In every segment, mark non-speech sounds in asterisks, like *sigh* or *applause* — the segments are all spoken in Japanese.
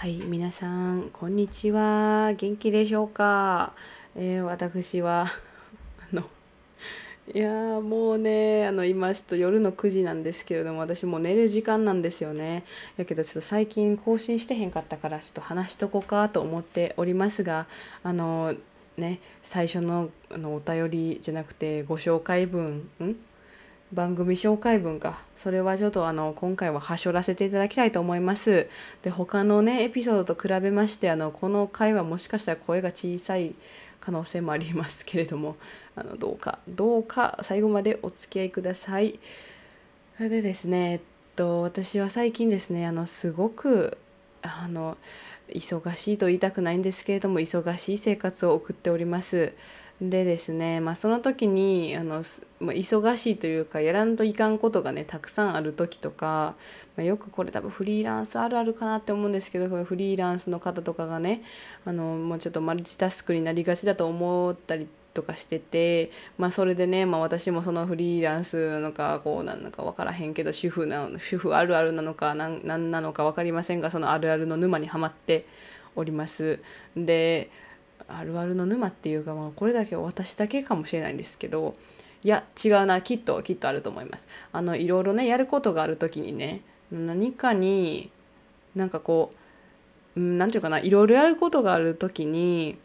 はい皆さんこんにちは。元気でしょうか、えー、私はあのいやもうねあの今ちょっと夜の9時なんですけれども私もう寝る時間なんですよね。やけどちょっと最近更新してへんかったからちょっと話しとこうかと思っておりますがあのね最初のあのお便りじゃなくてご紹介文ん？番組紹介文かそれはちょっとあの今回ははしょらせていただきたいと思います。で他のねエピソードと比べましてあのこの回はもしかしたら声が小さい可能性もありますけれども *laughs* あのどうかどうか最後までお付き合いください。それでですねえっと私は最近ですねあのすごくあの忙しいと言いたくないんですけれども忙しい生活を送っております。でですね、まあ、その時にあの、まあ、忙しいというかやらんといかんことがねたくさんある時とか、まあ、よくこれ多分フリーランスあるあるかなって思うんですけどフリーランスの方とかがねあのもうちょっとマルチタスクになりがちだと思ったりとかしてて、まあ、それでね、まあ、私もそのフリーランスなのかこうなのか分からへんけど主婦な主婦あるあるなのか何なのか分かりませんがそのあるあるの沼にはまっております。であるあるの沼っていうか、まあ、これだけ私だけかもしれないんですけどいや違うなきっときっとあると思います。あのいろいろねやることがある時にね何かになんかこう何て言うかないろいろやることがある時に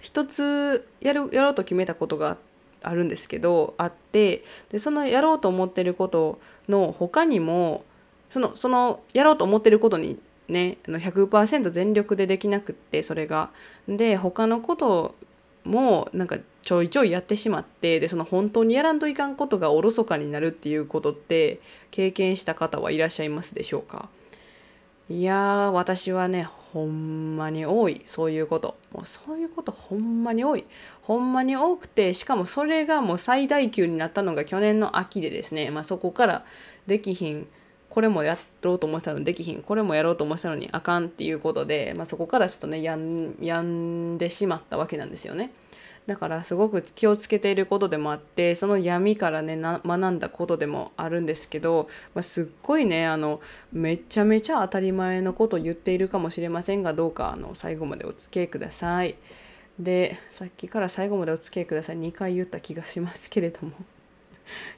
一つやるやろうと決めたことがあるんですけどあってでそのやろうと思ってることの他にもそのそのやろうと思ってることにね100%全力でできなくってそれが。で他のこともなんかちょいちょいやってしまってでその本当にやらんといかんことがおろそかになるっていうことって経験した方はいらっしゃいますでしょうか。いや私はねほんまに多い。そういうこと。もうそういうことほんまに多い。ほんまに多くてしかもそれがもう最大級になったのが去年の秋でですね、まあ、そこからできひんこれもやろうと思ったのにできひんこれもやろうと思ったのにあかんっていうことで、まあ、そこからちょっとねやんやんでしまったわけなんですよね。だからすごく気をつけていることでもあってその闇からね学んだことでもあるんですけど、まあ、すっごいねあのめちゃめちゃ当たり前のことを言っているかもしれませんがどうかあの最後までお付き合いください。でさっきから最後までお付き合いください2回言った気がしますけれども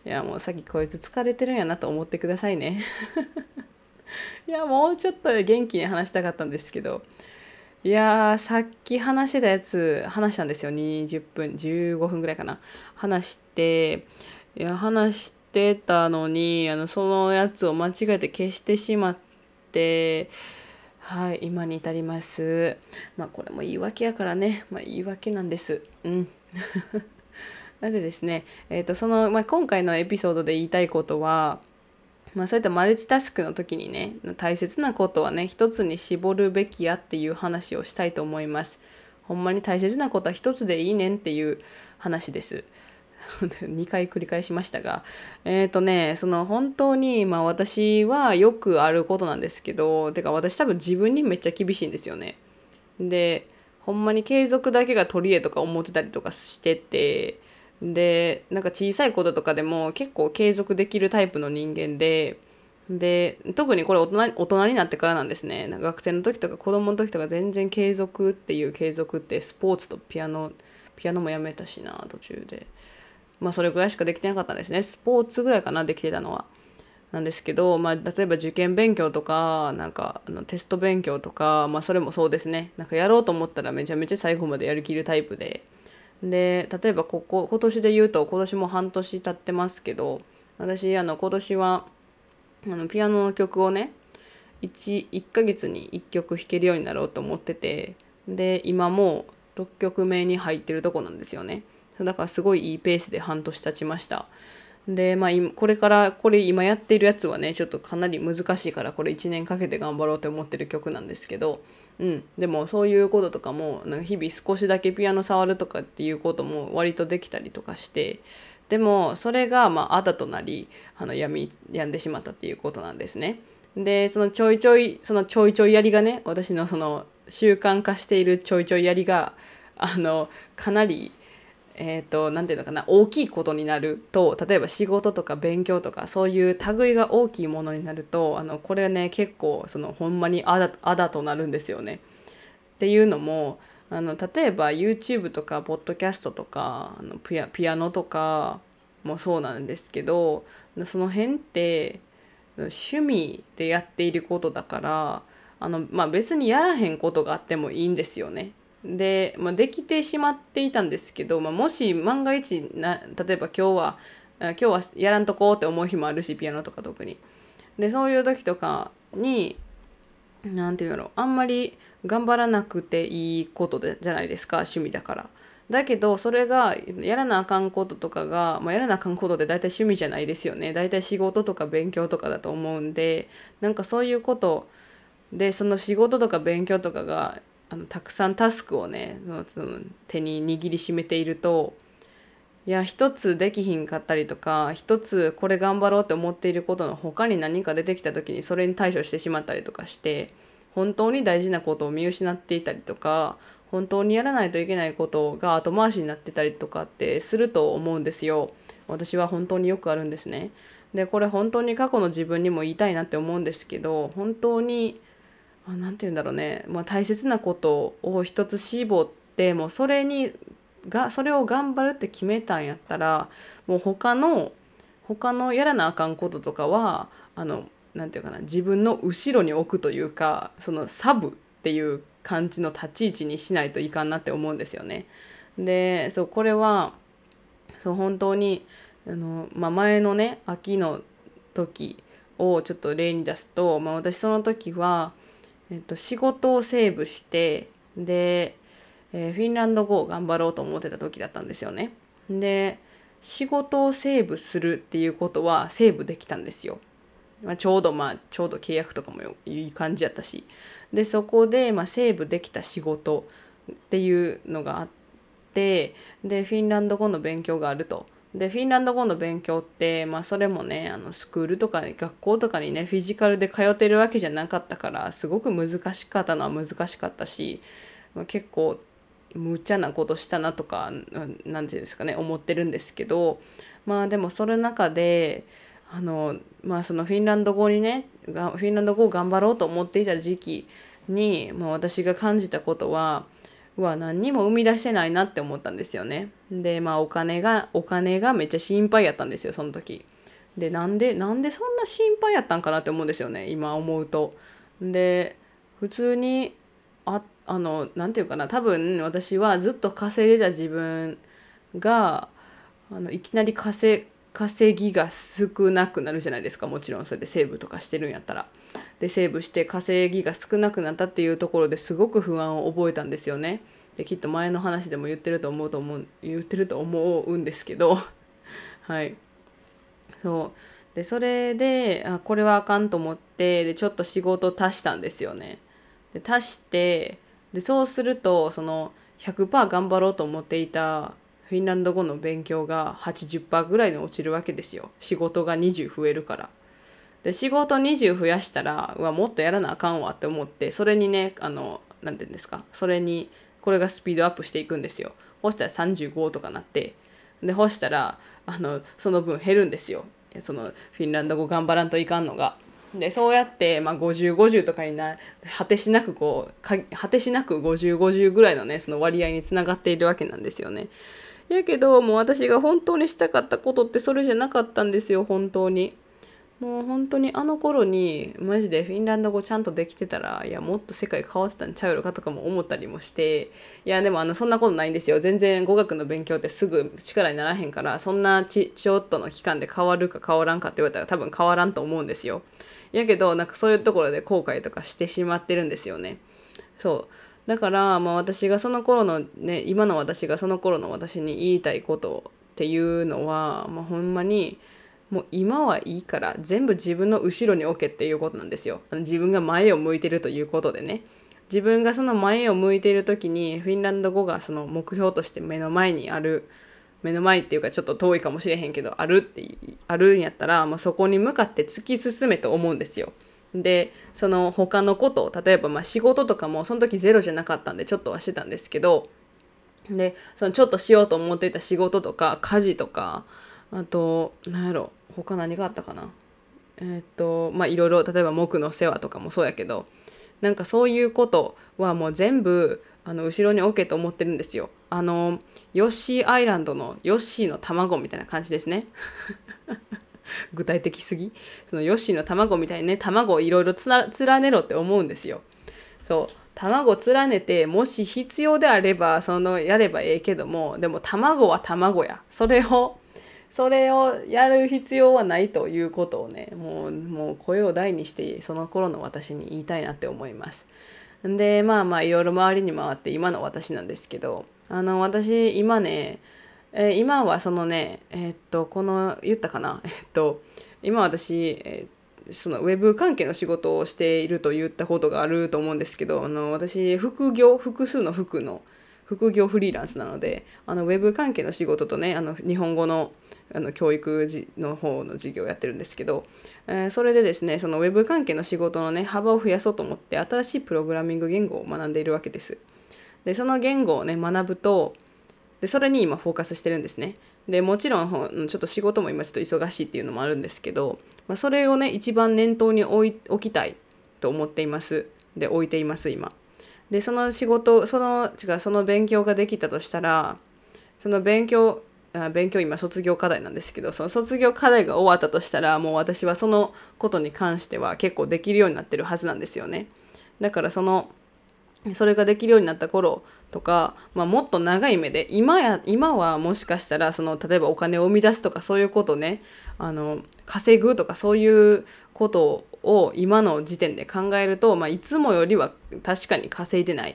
いやもうさっきこいつ疲れてるんやなと思ってくださいね。*laughs* いやもうちょっと元気に話したかったんですけど。いやさっき話してたやつ話したんですよ。20分15分ぐらいかな。話していや話してたのにあのそのやつを間違えて消してしまってはい今に至ります。まあこれも言い訳やからね。まあ言い訳なんです。うん。なのでですね、えーとそのまあ、今回のエピソードで言いたいことは、まあ、そういったマルチタスクの時にね大切なことはね一つに絞るべきやっていう話をしたいと思います。ほんまに大切なことは一つでいいねんっていう話です。*laughs* 2回繰り返しましたがえっ、ー、とねその本当にまあ私はよくあることなんですけどてか私多分自分にめっちゃ厳しいんですよね。でほんまに継続だけが取り柄とか思ってたりとかしててでなんか小さいこととかでも結構継続できるタイプの人間でで特にこれ大人大人になってからなんですね。学生の時とか子供の時とか全然継続っていう継続ってスポーツとピアノピアノもやめたしな途中で。まあそれぐらいしかできてなかったんですね。スポーツぐらいかなできてたのは。なんですけど、まあ、例えば受験勉強とかなんかあのテスト勉強とか、まあ、それもそうですね。なんかやろうと思ったらめちゃめちゃ最後までやりきるタイプで。で例えばここ今年で言うと今年も半年経ってますけど私あの今年はあのピアノの曲をね 1, 1ヶ月に1曲弾けるようになろうと思っててで今もう6曲目に入ってるとこなんですよね。だからすごいいいペースで半年経ちました。でまあこれからこれ今やっているやつはねちょっとかなり難しいからこれ1年かけて頑張ろうと思ってる曲なんですけどうん、でもそういうこととかもなんか日々少しだけピアノ触るとかっていうことも割とできたりとかしてでもそれがまああだとなりあの病み病んでしまったっていうことなんですね。でそのちょいちょいそのちょいちょいやりがね私のその習慣化しているちょいちょいやりがあのかなりえーと、なていうのかな大きいことになると例えば仕事とか勉強とかそういう類が大きいものになるとあのこれね結構そのほんまにあだあだとなるんですよね。っていうのもあの例えば YouTube とかポッドキャストとかあのピアピアノとかもそうなんですけどその辺って趣味でやっていることだからあの、まあ、別にやらへんことがあってもいいんですよね。で、まあ、できてしまっていたんですけど、まあ、もし万が一な例えば今日は今日はやらんとこうって思う日もあるしピアノとか特に。でそういう時とかに何て言うのあんまり頑張らなくていいことでじゃないですか趣味だから。だけどそれがやらなあかんこととかが、まあ、やらなあかんことで大体趣味じゃないですよね大体仕事とか勉強とかだと思うんでなんかそういうことでその仕事とか勉強とかがあのたくさんタスクをねその手に握りしめているといや一つできひんかったりとか一つこれ頑張ろうって思っていることの他に何か出てきた時にそれに対処してしまったりとかして本当に大事なことを見失っていたりとか本当にやらないといけないことが後回しになってたりとかってすると思うんですよ。私は本当によくあるんですね。でこれ本当に過去の自分にも言いたいなって思うんですけど本当にま何て言うんだろうね、まあ、大切なことを一つ絞ってもうそれにがそれを頑張るって決めたんやったらもう他の他のやらなあかんこととかはあの何て言うかな自分の後ろに置くというかそのサブっていう感じの立ち位置にしないといかんなって思うんですよね。でそうこれはそう本当にあの、まあ、前のね秋の時をちょっと例に出すと、まあ、私その時はえっと、仕事をセーブしてで、えー、フィンランド語を頑張ろうと思ってた時だったんですよね。で仕事をセーブするっていうことはセーブできたんですよ。まあ、ちょうどまあちょうど契約とかもいい感じやったしでそこで、まあ、セーブできた仕事っていうのがあってでフィンランド語の勉強があるとでフィンランド語の勉強って、まあ、それもねあのスクールとか学校とかにねフィジカルで通ってるわけじゃなかったからすごく難しかったのは難しかったし、まあ、結構無茶なことしたなとか何て言うんですかね思ってるんですけどまあでもその中であのまあそのフィンランド語にねフィンランド語を頑張ろうと思っていた時期に、まあ、私が感じたことはうわ何にも生み出してないなって思ったんですよね。でまあお金がお金がめっちゃ心配やったんですよその時。でなんでなんでそんな心配やったんかなって思うんですよね今思うと。で普通にああの何て言うかな多分私はずっと稼いでた自分があのいきなり稼稼ぎが少なくなるじゃないですかもちろんそれでセーブとかしてるんやったら。でセーブして稼ぎが少なくなったっていうところですごく不安を覚えたんですよね。できっと前の話でも言ってると思うと思う言ってると思うんですけど *laughs* はいそうでそれであこれはあかんと思ってでちょっと仕事足したんですよね。で足してでそうするとその100%頑張ろうと思っていたフィンランド語の勉強が80%ぐらいに落ちるわけですよ仕事が20増えるから。で仕事20増やしたらうわもっとやらなあかんわって思ってそれにねあの何て言うんですか？それにこれがスピードアップしていくんですよ。そしたら35とかなってで干したらあのその分減るんですよそのフィンランド語頑張らんといかんのが。でそうやって、まあ、5050とかにな果てしなくこう果てしなく5050ぐらいのねその割合につながっているわけなんですよね。やけどもう私が本当にしたかったことってそれじゃなかったんですよ本当に。もう本当にあの頃にマジでフィンランド語ちゃんとできてたらいやもっと世界変わってたんちゃうのかとかも思ったりもして。いやでもあのそんなことないんですよ。全然語学の勉強ってすぐ力にならへんからそんなちちょっとの期間で変わるか変わらんかって言われたら多分変わらんと思うんですよ。やけどなんかそういうところで後悔とかしてしまってるんですよね。そう。だからまあ私がその頃のね今の私がその頃の私に言いたいことっていうのは、まあ、ほんまにもう今はいいから全部自分の後ろに置けっていうことなんですよ。自分が前を向いてるということでね。自分がその前を向いている時にフィンランド語がその目標として目の前にある目の前っていうかちょっと遠いかもしれへんけどあるってあるんやったら、まあ、そこに向かって突き進めと思うんですよ。でその他のこと例えばま仕事とかもその時ゼロじゃなかったんでちょっとはしてたんですけどでそのちょっとしようと思っていた仕事とか家事とかあと何やろ他何があったかなえー、っとまあいろいろ例えば木の世話とかもそうやけどなんかそういうことはもう全部あの後ろに置けと思ってるんですよ。あのヨッシーアイランドのヨッシーの卵みたいな感じですね。*laughs* 具体的すぎそのヨッシーの卵みたいにね卵をいろいろ連ねろって思うんですよ。そう卵連ねてもし必要であればそのやればええけどもでも卵は卵やそれをそれをやる必要はないということをねもうもう声を大にしてその頃の私に言いたいなって思います。でまあまあいろいろ周りに回って今の私なんですけどあの私今ね、えー、今はそのねえー、っとこの言ったかな？*laughs* えー、っと今私、えそのウェブ関係の仕事をしていると言ったことがあると思うんですけどあの私副業複数の服の副業フリーランスなのであのウェブ関係の仕事とねあの日本語のあの教育の方の授業をやってるんですけど、えー、それでですねそのウェブ関係の仕事のね幅を増やそうと思って新しいプログラミング言語を学んでいるわけです。でその言語をね学ぶとでそれに今フォーカスしてるんですね。でもちろんちょっと仕事も今ちょっと忙しいっていうのもあるんですけど、まあ、それをね一番念頭に置い置きたいと思っていますで置いています今。でその仕事その違うその勉強ができたとしたらその勉強勉強今卒業課題なんですけどその卒業課題が終わったとしたらもう私はそのことに関しては結構できるようになってるはずなんですよねだからそのそれができるようになった頃とか、まあ、もっと長い目で今や今はもしかしたらその例えばお金を生み出すとかそういうことねあの稼ぐとかそういうことを今の時点で考えると、まあ、いつもよりは確かに稼いでないっ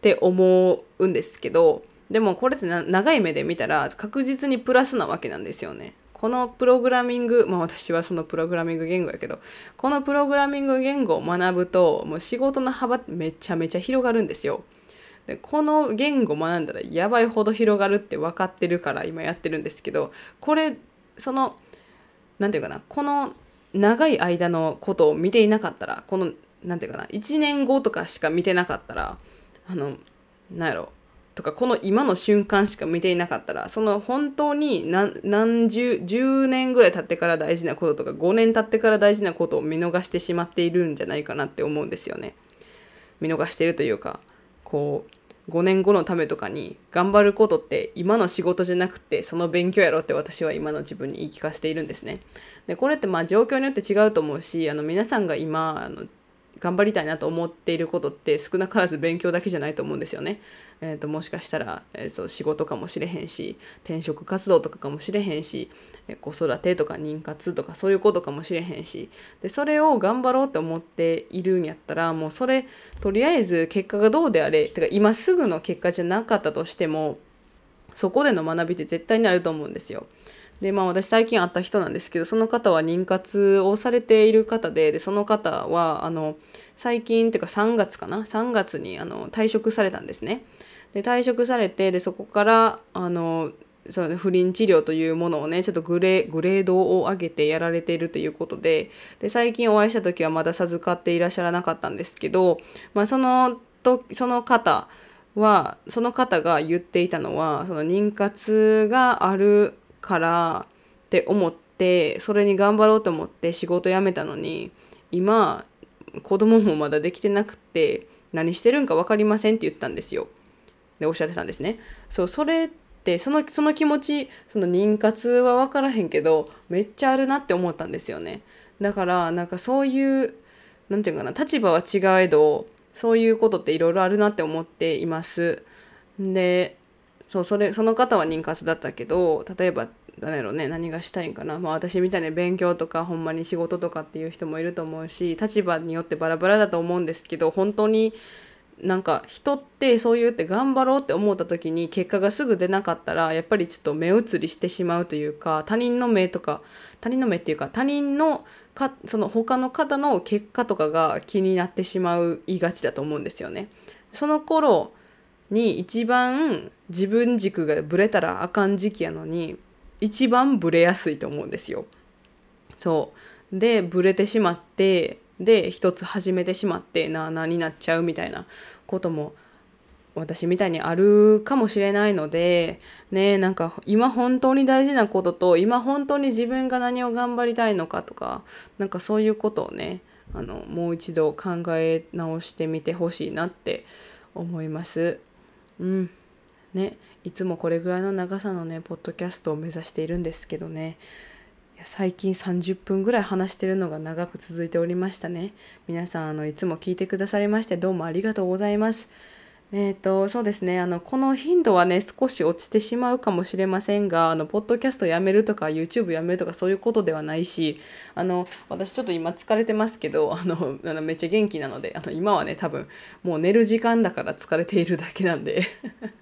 て思うんですけどでもこれって長い目で見たら確実にプラスなわけなんですよね。このプログラミング、まあ私はそのプログラミング言語やけど、このプログラミング言語を学ぶと、もう仕事の幅めちゃめちゃ広がるんですよ。でこの言語学んだらやばいほど広がるって分かってるから今やってるんですけど、これ、その、何て言うかな、この長い間のことを見ていなかったら、この、何て言うかな、1年後とかしか見てなかったら、あの、なんやろ、とかこの今の瞬間しか見ていなかったらその本当に何何十10年ぐらい経ってから大事なこととか5年経ってから大事なことを見逃してしまっているんじゃないかなって思うんですよね。見逃してるというかこう5年後のためとかに頑張ることって今の仕事じゃなくてその勉強やろって私は今の自分に言い聞かせているんですね。でこれってまあ状況によって違うと思うしあの皆さんが今あの頑張りたいなと思っていることって少なからず勉強だけじゃないと思うんですよね。えーと、もしかしたら、えーと、仕事かもしれへんし転職活動とかかもしれへんし、え子育てとか妊活とかそういうことかもしれへんしでそれを頑張ろうと思っているんやったらもうそれとりあえず結果がどうであれてか今すぐの結果じゃなかったとしてもそこでの学びって絶対にあると思うんですよ。でまあ私最近会った人なんですけどその方は妊活をされている方ででその方はあの最近っていうか3月かな？3月にあの退職されたんですね。で退職されてでそこからあのその不倫治療というものをねちょっとグレグレードを上げてやられているということでで最近お会いした時はまだ授かっていらっしゃらなかったんですけど、まあ、そのとその方はその方が言っていたのはその妊活があるからって思ってそれに頑張ろうと思って仕事辞めたのに今子供もまだできてなくて何してるんか分かりませんって言ってたんですよ。でおっしゃってたんですね。そうそれってそのその気持ちその妊活は分からへんけどめっちゃあるなって思ったんですよね。だからなんかそういう何て言うかな立場は違えどそういうことっていろいろあるなって思っています。でそうそれその方は妊活だったけど例えば何やろね何がしたいんかな、まあ、私みたいに勉強とかほんまに仕事とかっていう人もいると思うし立場によってバラバラだと思うんですけど本当になんか人ってそう言って頑張ろうって思った時に結果がすぐ出なかったらやっぱりちょっと目移りしてしまうというか他人の目とか他人の目っていうか他人のかその他の方の結果とかが気になってしまういがちだと思うんですよね。その頃に一番自分軸がぶれたらあかん時期やのに一番ブレやすいと思うんですよ。そうでブレてしまってで一つ始めてしまってなあなあになっちゃうみたいなことも私みたいにあるかもしれないのでねなんか今本当に大事なことと今本当に自分が何を頑張りたいのかとかなんかそういうことをねあのもう一度考え直してみてほしいなって思います。うん。ね、いつもこれぐらいの長さのねポッドキャストを目指しているんですけどね。最近30分ぐらい話してるのが長く続いておりましたね。皆さんあのいつも聞いてくださりましてどうもありがとうございます。え、ー、と、そうですね。あの、この頻度はね、少し落ちてしまうかもしれませんが、あの、ポッドキャストやめるとか、YouTube やめるとか、そういうことではないし、あの、私ちょっと今疲れてますけど、*laughs* あの、あのめっちゃ元気なので、あの、今はね、多分、もう寝る時間だから疲れているだけなんで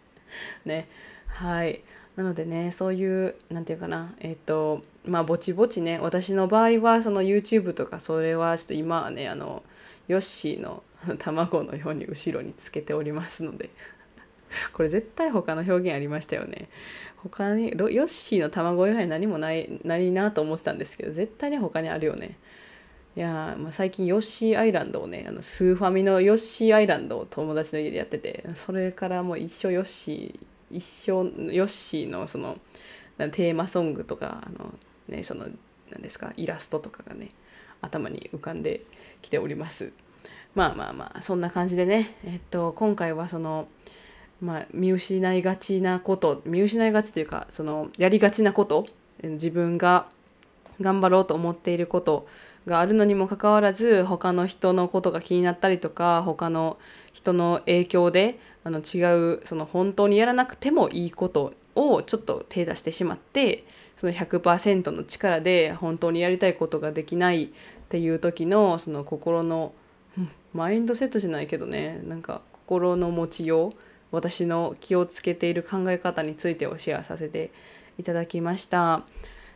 *laughs* ね。はい。なのでね、そういう、なんていうかな、えっ、ー、と、まあ、ぼちぼちね、私の場合は、その YouTube とか、それはちょっと今はね、あの、ヨッシーの *laughs* 卵のように後ろにつけておりますので。*laughs* これ絶対他の表現ありましたよね。他にヨッシーの卵以外何もないないなと思ってたんですけど絶対に他にあるよね。いやまあ、最近ヨッシーアイランドをねあのスーファミのヨッシーアイランドを友達の家でやっててそれからもう一生ヨッシー一生ヨッシーのそのテーマソングとかあの、ね、その何ですかイラストとかがね頭に浮かんできております。まあまあまあそんな感じでね、えっと、今回はその、まあ、見失いがちなこと見失いがちというかそのやりがちなこと自分が頑張ろうと思っていることがあるのにもかかわらず他の人のことが気になったりとか他の人の影響であの違うその本当にやらなくてもいいことをちょっと手出してしまってその100%の力で本当にやりたいことができないっていう時のその心のマインドセットじゃないけどねなんか心の持ちよう私の気をつけている考え方についてをシェアさせていただきました。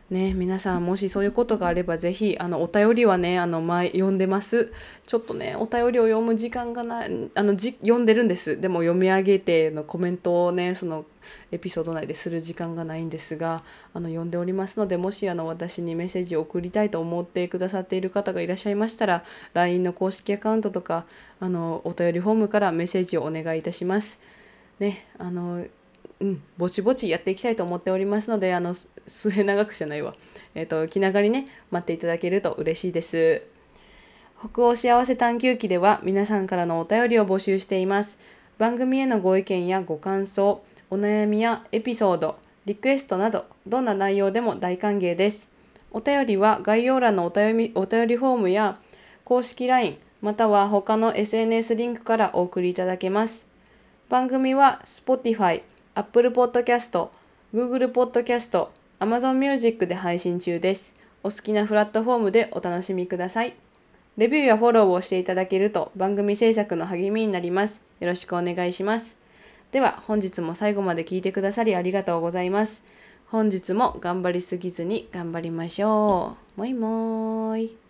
ね、皆さんもしそういうことがあればぜひあのお便りはねあの前読んでますちょっとねお便りを読む時間がないあのじ読んでるんですでも読み上げてのコメントをねそのエピソード内でする時間がないんですがあの読んでおりますのでもしあの私にメッセージを送りたいと思ってくださっている方がいらっしゃいましたら LINE の公式アカウントとかあのお便りフォームからメッセージをお願いいたします。ねあのうん、ぼちぼちやっていきたいと思っておりますので、あの、末長くじゃないわ。えっ、ー、と、気長にね、待っていただけると嬉しいです。北欧幸せ探求記では皆さんからのお便りを募集しています。番組へのご意見やご感想、お悩みやエピソード、リクエストなど、どんな内容でも大歓迎です。お便りは概要欄のお便りお便りフォームや公式 LINE、または他の SNS リンクからお送りいただけます。番組は Spotify、Apple Podcast、Google Podcast、Amazon Music で配信中です。お好きなプラットフォームでお楽しみください。レビューやフォローをしていただけると番組制作の励みになります。よろしくお願いします。では本日も最後まで聞いてくださりありがとうございます。本日も頑張りすぎずに頑張りましょう。もいもーい。